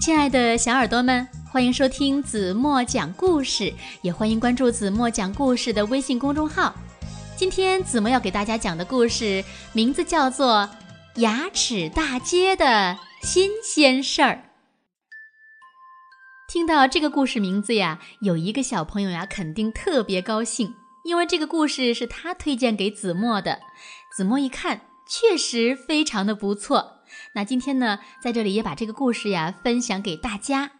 亲爱的小耳朵们，欢迎收听子墨讲故事，也欢迎关注子墨讲故事的微信公众号。今天子墨要给大家讲的故事名字叫做《牙齿大街的新鲜事儿》。听到这个故事名字呀，有一个小朋友呀，肯定特别高兴，因为这个故事是他推荐给子墨的。子墨一看，确实非常的不错。那今天呢，在这里也把这个故事呀分享给大家。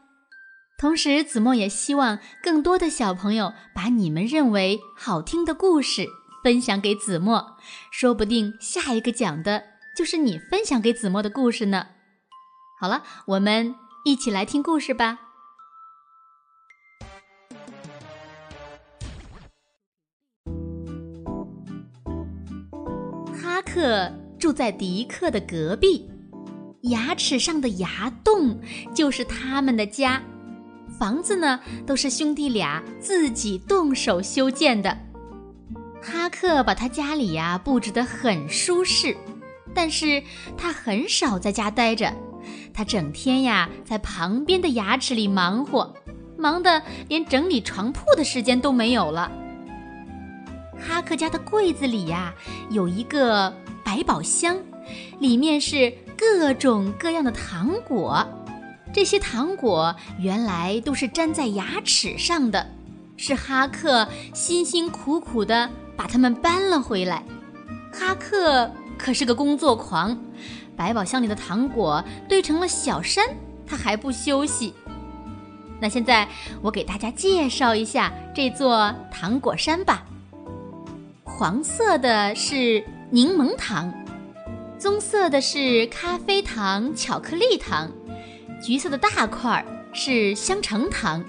同时，子墨也希望更多的小朋友把你们认为好听的故事分享给子墨，说不定下一个讲的就是你分享给子墨的故事呢。好了，我们一起来听故事吧。哈克住在迪克的隔壁。牙齿上的牙洞就是他们的家，房子呢都是兄弟俩自己动手修建的。哈克把他家里呀布置得很舒适，但是他很少在家待着，他整天呀在旁边的牙齿里忙活，忙得连整理床铺的时间都没有了。哈克家的柜子里呀有一个百宝箱，里面是。各种各样的糖果，这些糖果原来都是粘在牙齿上的，是哈克辛辛苦苦的把它们搬了回来。哈克可是个工作狂，百宝箱里的糖果堆成了小山，他还不休息。那现在我给大家介绍一下这座糖果山吧。黄色的是柠檬糖。棕色的是咖啡糖、巧克力糖，橘色的大块儿是香橙糖，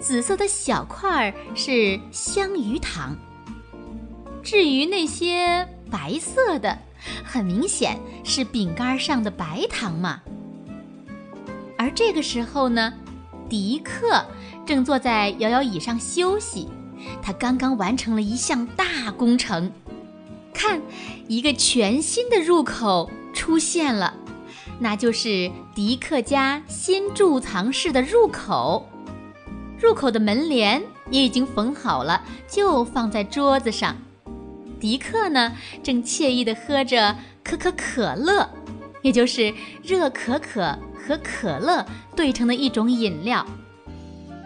紫色的小块儿是香芋糖。至于那些白色的，很明显是饼干上的白糖嘛。而这个时候呢，迪克正坐在摇摇椅上休息，他刚刚完成了一项大工程。看，一个全新的入口出现了，那就是迪克家新贮藏室的入口。入口的门帘也已经缝好了，就放在桌子上。迪克呢，正惬意地喝着可可可乐，也就是热可可和可乐兑成的一种饮料。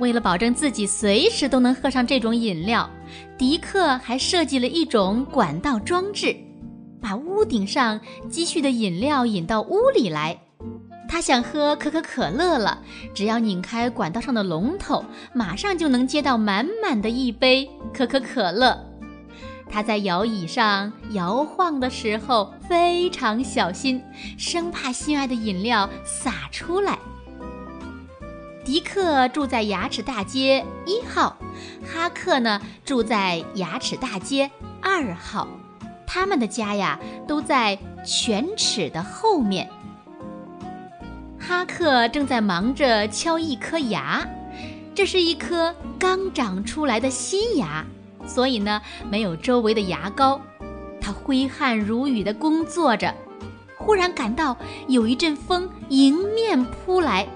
为了保证自己随时都能喝上这种饮料，迪克还设计了一种管道装置，把屋顶上积蓄的饮料引到屋里来。他想喝可口可乐了，只要拧开管道上的龙头，马上就能接到满满的一杯可口可乐。他在摇椅上摇晃的时候非常小心，生怕心爱的饮料洒出来。迪克住在牙齿大街一号，哈克呢住在牙齿大街二号，他们的家呀都在犬齿的后面。哈克正在忙着敲一颗牙，这是一颗刚长出来的新牙，所以呢没有周围的牙膏。他挥汗如雨的工作着，忽然感到有一阵风迎面扑来。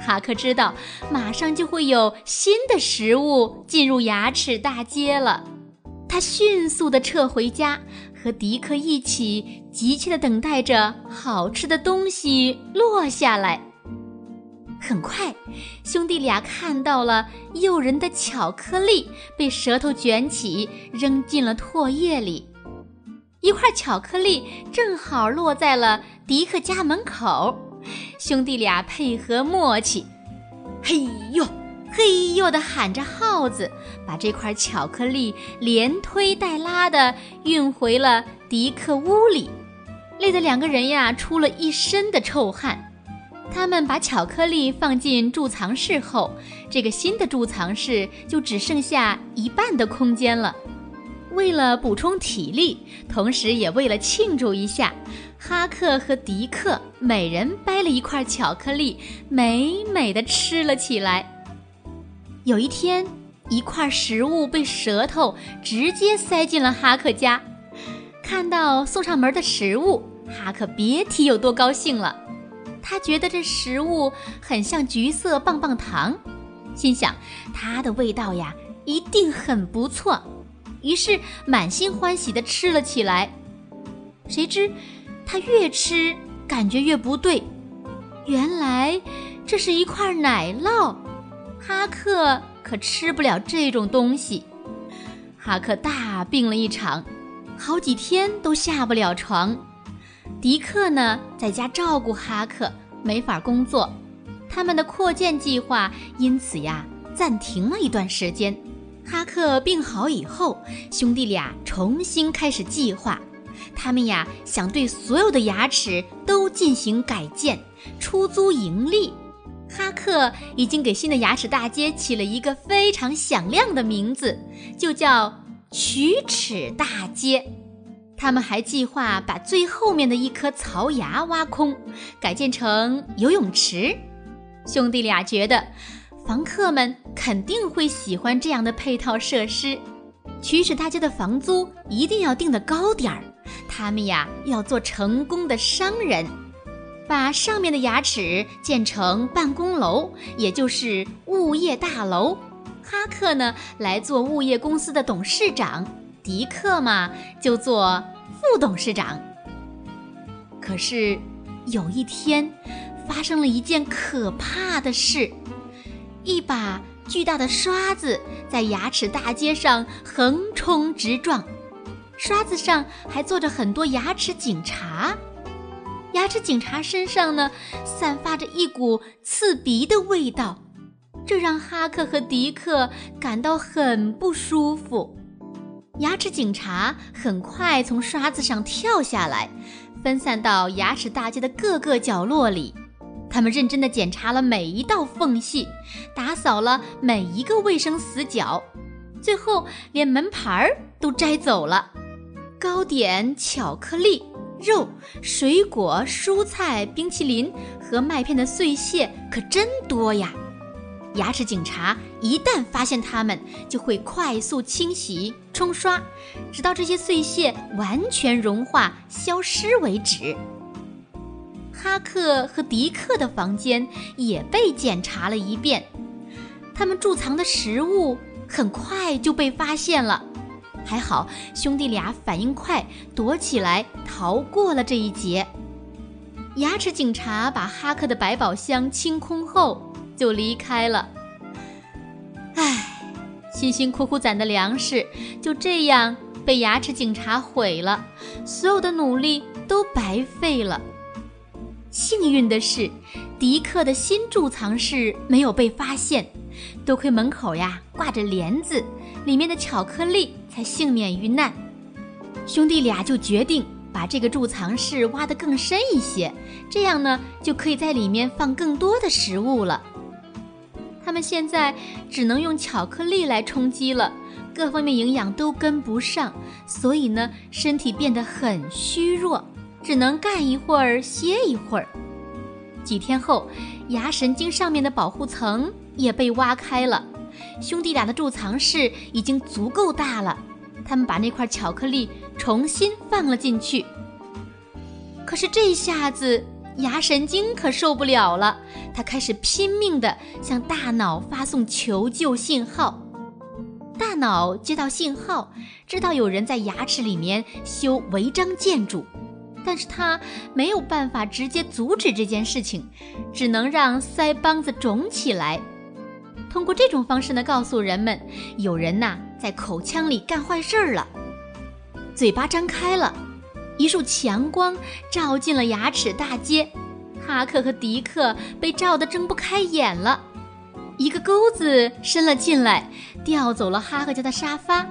哈克知道，马上就会有新的食物进入牙齿大街了。他迅速地撤回家，和迪克一起急切地等待着好吃的东西落下来。很快，兄弟俩看到了诱人的巧克力被舌头卷起，扔进了唾液里。一块巧克力正好落在了迪克家门口。兄弟俩配合默契，嘿呦嘿呦的喊着号子，把这块巧克力连推带拉的运回了迪克屋里，累得两个人呀出了一身的臭汗。他们把巧克力放进贮藏室后，这个新的贮藏室就只剩下一半的空间了。为了补充体力，同时也为了庆祝一下。哈克和迪克每人掰了一块巧克力，美美的吃了起来。有一天，一块食物被舌头直接塞进了哈克家。看到送上门的食物，哈克别提有多高兴了。他觉得这食物很像橘色棒棒糖，心想它的味道呀一定很不错，于是满心欢喜地吃了起来。谁知他越吃感觉越不对，原来这是一块奶酪。哈克可吃不了这种东西，哈克大病了一场，好几天都下不了床。迪克呢，在家照顾哈克，没法工作，他们的扩建计划因此呀暂停了一段时间。哈克病好以后，兄弟俩重新开始计划，他们呀想对所有的牙齿都进行改建，出租盈利。哈克已经给新的牙齿大街起了一个非常响亮的名字，就叫龋齿大街。他们还计划把最后面的一颗槽牙挖空，改建成游泳池。兄弟俩觉得，房客们肯定会喜欢这样的配套设施。龋齿大街的房租一定要定得高点儿，他们呀要做成功的商人，把上面的牙齿建成办公楼，也就是物业大楼。哈克呢来做物业公司的董事长。迪克嘛，就做副董事长。可是有一天，发生了一件可怕的事：一把巨大的刷子在牙齿大街上横冲直撞，刷子上还坐着很多牙齿警察。牙齿警察身上呢，散发着一股刺鼻的味道，这让哈克和迪克感到很不舒服。牙齿警察很快从刷子上跳下来，分散到牙齿大街的各个角落里。他们认真地检查了每一道缝隙，打扫了每一个卫生死角，最后连门牌儿都摘走了。糕点、巧克力、肉、水果、蔬菜、冰淇淋和麦片的碎屑可真多呀！牙齿警察一旦发现它们，就会快速清洗、冲刷，直到这些碎屑完全融化消失为止。哈克和迪克的房间也被检查了一遍，他们贮藏的食物很快就被发现了。还好兄弟俩反应快，躲起来逃过了这一劫。牙齿警察把哈克的百宝箱清空后。就离开了。唉，辛辛苦苦攒的粮食就这样被牙齿警察毁了，所有的努力都白费了。幸运的是，迪克的新贮藏室没有被发现，多亏门口呀挂着帘子，里面的巧克力才幸免于难。兄弟俩就决定把这个贮藏室挖得更深一些，这样呢就可以在里面放更多的食物了。他们现在只能用巧克力来充饥了，各方面营养都跟不上，所以呢，身体变得很虚弱，只能干一会儿歇一会儿。几天后，牙神经上面的保护层也被挖开了，兄弟俩的贮藏室已经足够大了。他们把那块巧克力重新放了进去，可是这下子。牙神经可受不了了，他开始拼命地向大脑发送求救信号。大脑接到信号，知道有人在牙齿里面修违章建筑，但是他没有办法直接阻止这件事情，只能让腮帮子肿起来。通过这种方式呢，告诉人们有人呐在口腔里干坏事儿了。嘴巴张开了。一束强光照进了牙齿大街，哈克和迪克被照得睁不开眼了。一个钩子伸了进来，调走了哈克家的沙发。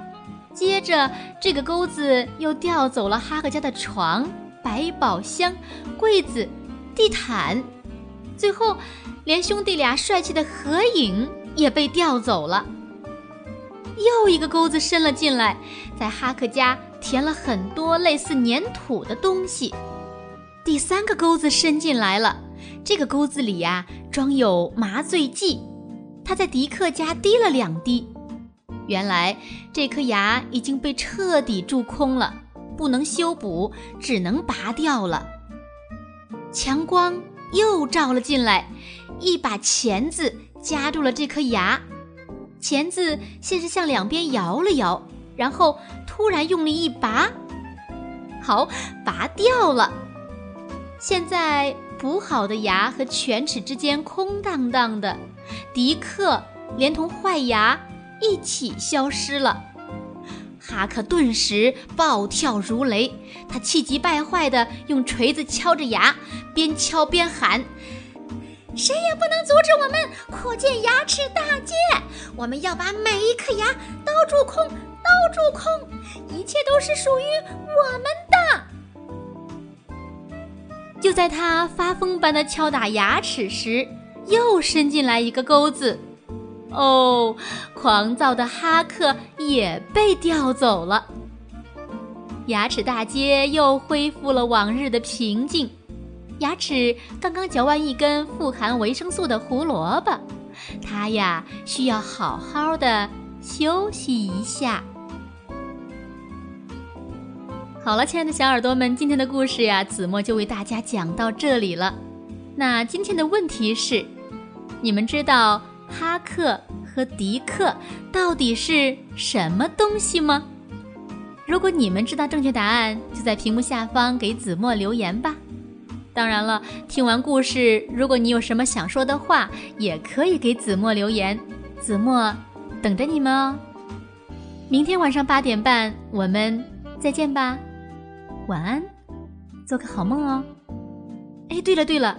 接着，这个钩子又调走了哈克家的床、百宝箱、柜子、地毯，最后，连兄弟俩帅气的合影也被调走了。又一个钩子伸了进来，在哈克家。填了很多类似粘土的东西。第三个钩子伸进来了，这个钩子里呀装有麻醉剂，他在迪克家滴了两滴。原来这颗牙已经被彻底蛀空了，不能修补，只能拔掉了。强光又照了进来，一把钳子夹住了这颗牙。钳子先是向两边摇了摇，然后突然用力一拔，好，拔掉了。现在补好的牙和犬齿之间空荡荡的，迪克连同坏牙一起消失了。哈克顿时暴跳如雷，他气急败坏地用锤子敲着牙，边敲边喊。谁也不能阻止我们扩建牙齿大街！我们要把每一颗牙都蛀空，都蛀空，一切都是属于我们的。就在他发疯般的敲打牙齿时，又伸进来一个钩子。哦，狂躁的哈克也被调走了。牙齿大街又恢复了往日的平静。牙齿刚刚嚼完一根富含维生素的胡萝卜，它呀需要好好的休息一下。好了，亲爱的小耳朵们，今天的故事呀，子墨就为大家讲到这里了。那今天的问题是：你们知道哈克和迪克到底是什么东西吗？如果你们知道正确答案，就在屏幕下方给子墨留言吧。当然了，听完故事，如果你有什么想说的话，也可以给子墨留言，子墨等着你们哦。明天晚上八点半，我们再见吧，晚安，做个好梦哦。哎，对了对了，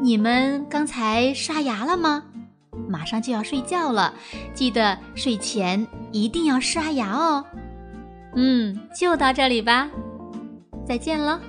你们刚才刷牙了吗？马上就要睡觉了，记得睡前一定要刷牙哦。嗯，就到这里吧，再见了。